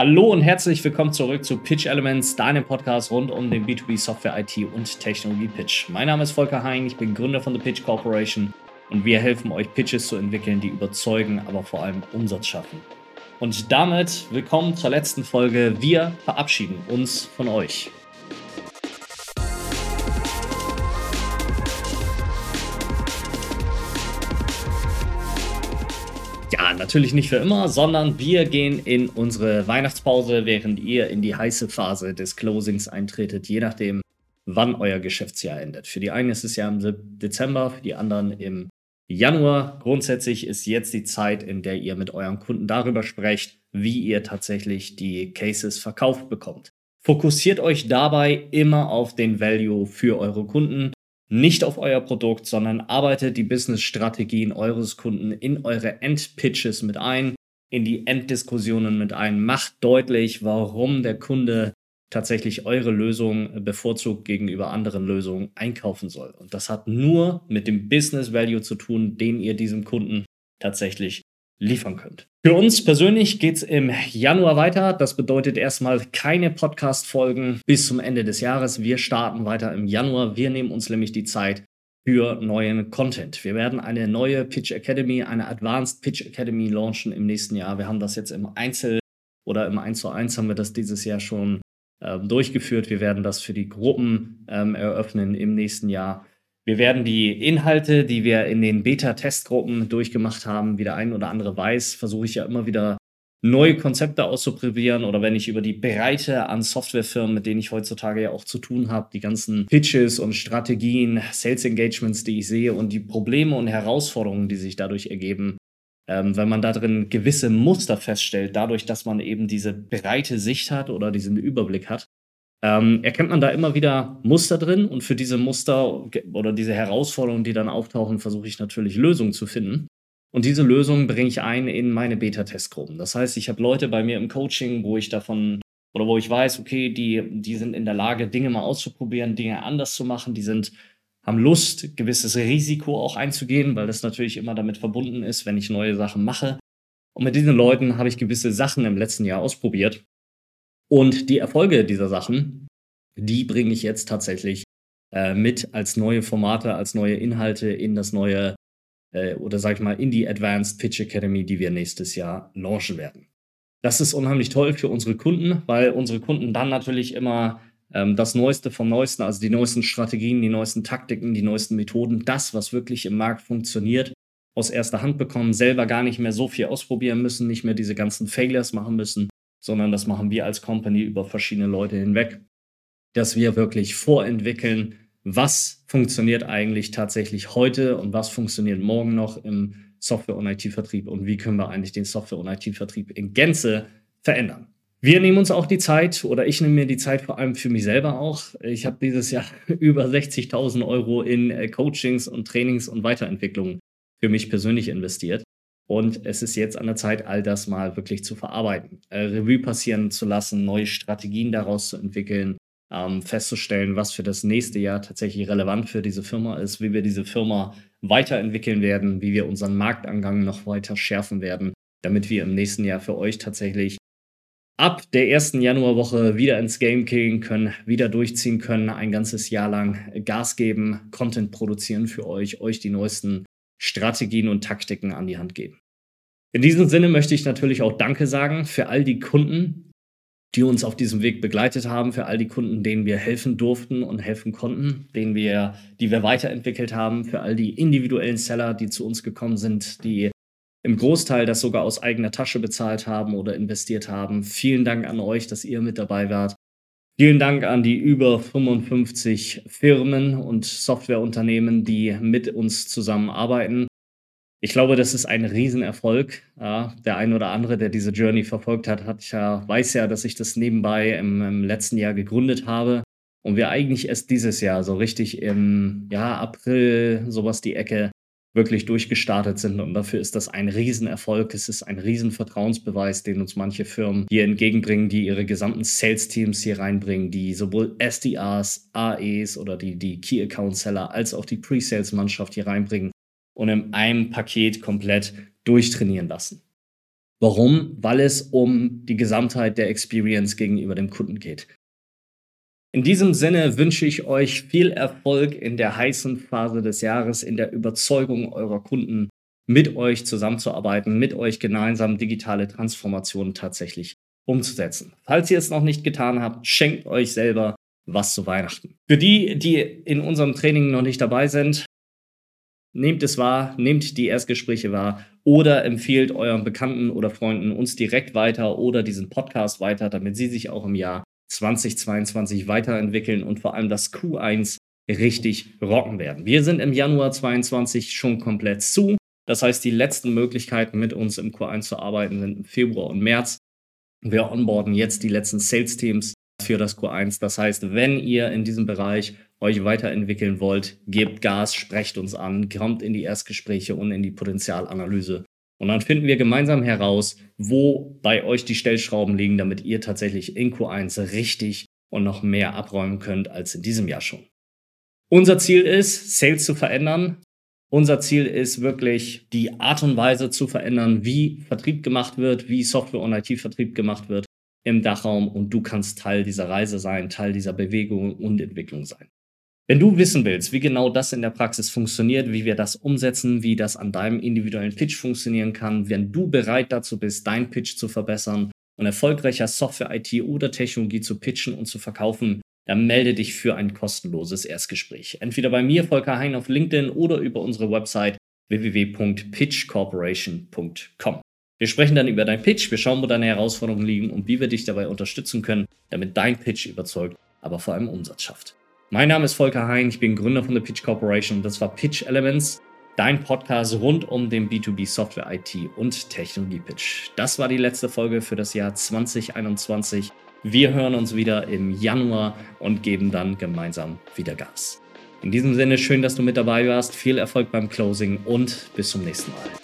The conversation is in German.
Hallo und herzlich willkommen zurück zu Pitch Elements, deinem Podcast rund um den B2B Software IT und Technologie Pitch. Mein Name ist Volker Hein, ich bin Gründer von The Pitch Corporation und wir helfen euch Pitches zu entwickeln, die überzeugen, aber vor allem Umsatz schaffen. Und damit willkommen zur letzten Folge. Wir verabschieden uns von euch. Natürlich nicht für immer, sondern wir gehen in unsere Weihnachtspause, während ihr in die heiße Phase des Closings eintretet, je nachdem, wann euer Geschäftsjahr endet. Für die einen ist es ja im Dezember, für die anderen im Januar. Grundsätzlich ist jetzt die Zeit, in der ihr mit euren Kunden darüber sprecht, wie ihr tatsächlich die Cases verkauft bekommt. Fokussiert euch dabei immer auf den Value für eure Kunden nicht auf euer Produkt, sondern arbeitet die Business-Strategien eures Kunden in eure Endpitches mit ein, in die Enddiskussionen mit ein. Macht deutlich, warum der Kunde tatsächlich eure Lösung bevorzugt gegenüber anderen Lösungen einkaufen soll. Und das hat nur mit dem Business Value zu tun, den ihr diesem Kunden tatsächlich liefern könnt. Für uns persönlich geht es im Januar weiter. Das bedeutet erstmal keine Podcast-Folgen bis zum Ende des Jahres. Wir starten weiter im Januar. Wir nehmen uns nämlich die Zeit für neuen Content. Wir werden eine neue Pitch Academy, eine Advanced Pitch Academy launchen im nächsten Jahr. Wir haben das jetzt im Einzel oder im 1 zu 1 haben wir das dieses Jahr schon äh, durchgeführt. Wir werden das für die Gruppen ähm, eröffnen im nächsten Jahr. Wir werden die Inhalte, die wir in den Beta-Testgruppen durchgemacht haben, wie der ein oder andere weiß, versuche ich ja immer wieder neue Konzepte auszuprobieren oder wenn ich über die Breite an Softwarefirmen, mit denen ich heutzutage ja auch zu tun habe, die ganzen Pitches und Strategien, Sales Engagements, die ich sehe und die Probleme und Herausforderungen, die sich dadurch ergeben, ähm, wenn man da drin gewisse Muster feststellt, dadurch, dass man eben diese breite Sicht hat oder diesen Überblick hat, ähm, erkennt man da immer wieder Muster drin und für diese Muster oder diese Herausforderungen, die dann auftauchen, versuche ich natürlich Lösungen zu finden. Und diese Lösungen bringe ich ein in meine Beta-Testgruppen. Das heißt, ich habe Leute bei mir im Coaching, wo ich davon oder wo ich weiß, okay, die, die sind in der Lage, Dinge mal auszuprobieren, Dinge anders zu machen, die sind, haben Lust, gewisses Risiko auch einzugehen, weil das natürlich immer damit verbunden ist, wenn ich neue Sachen mache. Und mit diesen Leuten habe ich gewisse Sachen im letzten Jahr ausprobiert und die Erfolge dieser Sachen, die bringe ich jetzt tatsächlich äh, mit als neue Formate, als neue Inhalte in das neue äh, oder sag ich mal in die Advanced Pitch Academy, die wir nächstes Jahr launchen werden. Das ist unheimlich toll für unsere Kunden, weil unsere Kunden dann natürlich immer ähm, das Neueste vom Neuesten, also die neuesten Strategien, die neuesten Taktiken, die neuesten Methoden, das, was wirklich im Markt funktioniert, aus erster Hand bekommen, selber gar nicht mehr so viel ausprobieren müssen, nicht mehr diese ganzen Failures machen müssen, sondern das machen wir als Company über verschiedene Leute hinweg, dass wir wirklich vorentwickeln, was funktioniert eigentlich tatsächlich heute und was funktioniert morgen noch im Software- und IT-Vertrieb und wie können wir eigentlich den Software- und IT-Vertrieb in Gänze verändern. Wir nehmen uns auch die Zeit oder ich nehme mir die Zeit vor allem für mich selber auch. Ich habe dieses Jahr über 60.000 Euro in äh, Coachings und Trainings und Weiterentwicklungen für mich persönlich investiert. Und es ist jetzt an der Zeit, all das mal wirklich zu verarbeiten, äh, Revue passieren zu lassen, neue Strategien daraus zu entwickeln, ähm, festzustellen, was für das nächste Jahr tatsächlich relevant für diese Firma ist, wie wir diese Firma weiterentwickeln werden, wie wir unseren Marktangang noch weiter schärfen werden, damit wir im nächsten Jahr für euch tatsächlich ab der ersten Januarwoche wieder ins Game gehen können, wieder durchziehen können, ein ganzes Jahr lang Gas geben, Content produzieren für euch, euch die neuesten Strategien und Taktiken an die Hand geben. In diesem Sinne möchte ich natürlich auch Danke sagen für all die Kunden, die uns auf diesem Weg begleitet haben, für all die Kunden, denen wir helfen durften und helfen konnten, denen wir, die wir weiterentwickelt haben, für all die individuellen Seller, die zu uns gekommen sind, die im Großteil das sogar aus eigener Tasche bezahlt haben oder investiert haben. Vielen Dank an euch, dass ihr mit dabei wart. Vielen Dank an die über 55 Firmen und Softwareunternehmen, die mit uns zusammenarbeiten. Ich glaube, das ist ein Riesenerfolg. Ja, der ein oder andere, der diese Journey verfolgt hat, hat ja, weiß ja, dass ich das nebenbei im, im letzten Jahr gegründet habe und wir eigentlich erst dieses Jahr so richtig im ja, April, sowas die Ecke, wirklich durchgestartet sind. Und dafür ist das ein Riesenerfolg. Es ist ein Riesenvertrauensbeweis, den uns manche Firmen hier entgegenbringen, die ihre gesamten Sales-Teams hier reinbringen, die sowohl SDRs, AEs oder die, die Key Account Seller als auch die Pre-Sales-Mannschaft hier reinbringen und in einem Paket komplett durchtrainieren lassen. Warum? Weil es um die Gesamtheit der Experience gegenüber dem Kunden geht. In diesem Sinne wünsche ich euch viel Erfolg in der heißen Phase des Jahres, in der Überzeugung eurer Kunden, mit euch zusammenzuarbeiten, mit euch gemeinsam digitale Transformationen tatsächlich umzusetzen. Falls ihr es noch nicht getan habt, schenkt euch selber was zu Weihnachten. Für die, die in unserem Training noch nicht dabei sind, nehmt es wahr, nehmt die Erstgespräche wahr oder empfehlt euren Bekannten oder Freunden uns direkt weiter oder diesen Podcast weiter, damit sie sich auch im Jahr 2022 weiterentwickeln und vor allem das Q1 richtig rocken werden. Wir sind im Januar 2022 schon komplett zu. Das heißt, die letzten Möglichkeiten mit uns im Q1 zu arbeiten sind im Februar und März. Wir onboarden jetzt die letzten Sales-Teams für das Q1. Das heißt, wenn ihr in diesem Bereich euch weiterentwickeln wollt, gebt Gas, sprecht uns an, kommt in die Erstgespräche und in die Potenzialanalyse. Und dann finden wir gemeinsam heraus, wo bei euch die Stellschrauben liegen, damit ihr tatsächlich in Q1 richtig und noch mehr abräumen könnt als in diesem Jahr schon. Unser Ziel ist, Sales zu verändern. Unser Ziel ist wirklich, die Art und Weise zu verändern, wie Vertrieb gemacht wird, wie Software- und IT-Vertrieb gemacht wird im Dachraum und du kannst Teil dieser Reise sein, Teil dieser Bewegung und Entwicklung sein. Wenn du wissen willst, wie genau das in der Praxis funktioniert, wie wir das umsetzen, wie das an deinem individuellen Pitch funktionieren kann, wenn du bereit dazu bist, deinen Pitch zu verbessern und erfolgreicher Software, IT oder Technologie zu pitchen und zu verkaufen, dann melde dich für ein kostenloses Erstgespräch. Entweder bei mir, Volker Hein, auf LinkedIn oder über unsere Website www.pitchcorporation.com. Wir sprechen dann über deinen Pitch, wir schauen, wo deine Herausforderungen liegen und wie wir dich dabei unterstützen können, damit dein Pitch überzeugt, aber vor allem Umsatz schafft. Mein Name ist Volker Hein, ich bin Gründer von der Pitch Corporation und das war Pitch Elements, dein Podcast rund um den B2B Software IT und Technologie Pitch. Das war die letzte Folge für das Jahr 2021. Wir hören uns wieder im Januar und geben dann gemeinsam wieder Gas. In diesem Sinne schön, dass du mit dabei warst. Viel Erfolg beim Closing und bis zum nächsten Mal.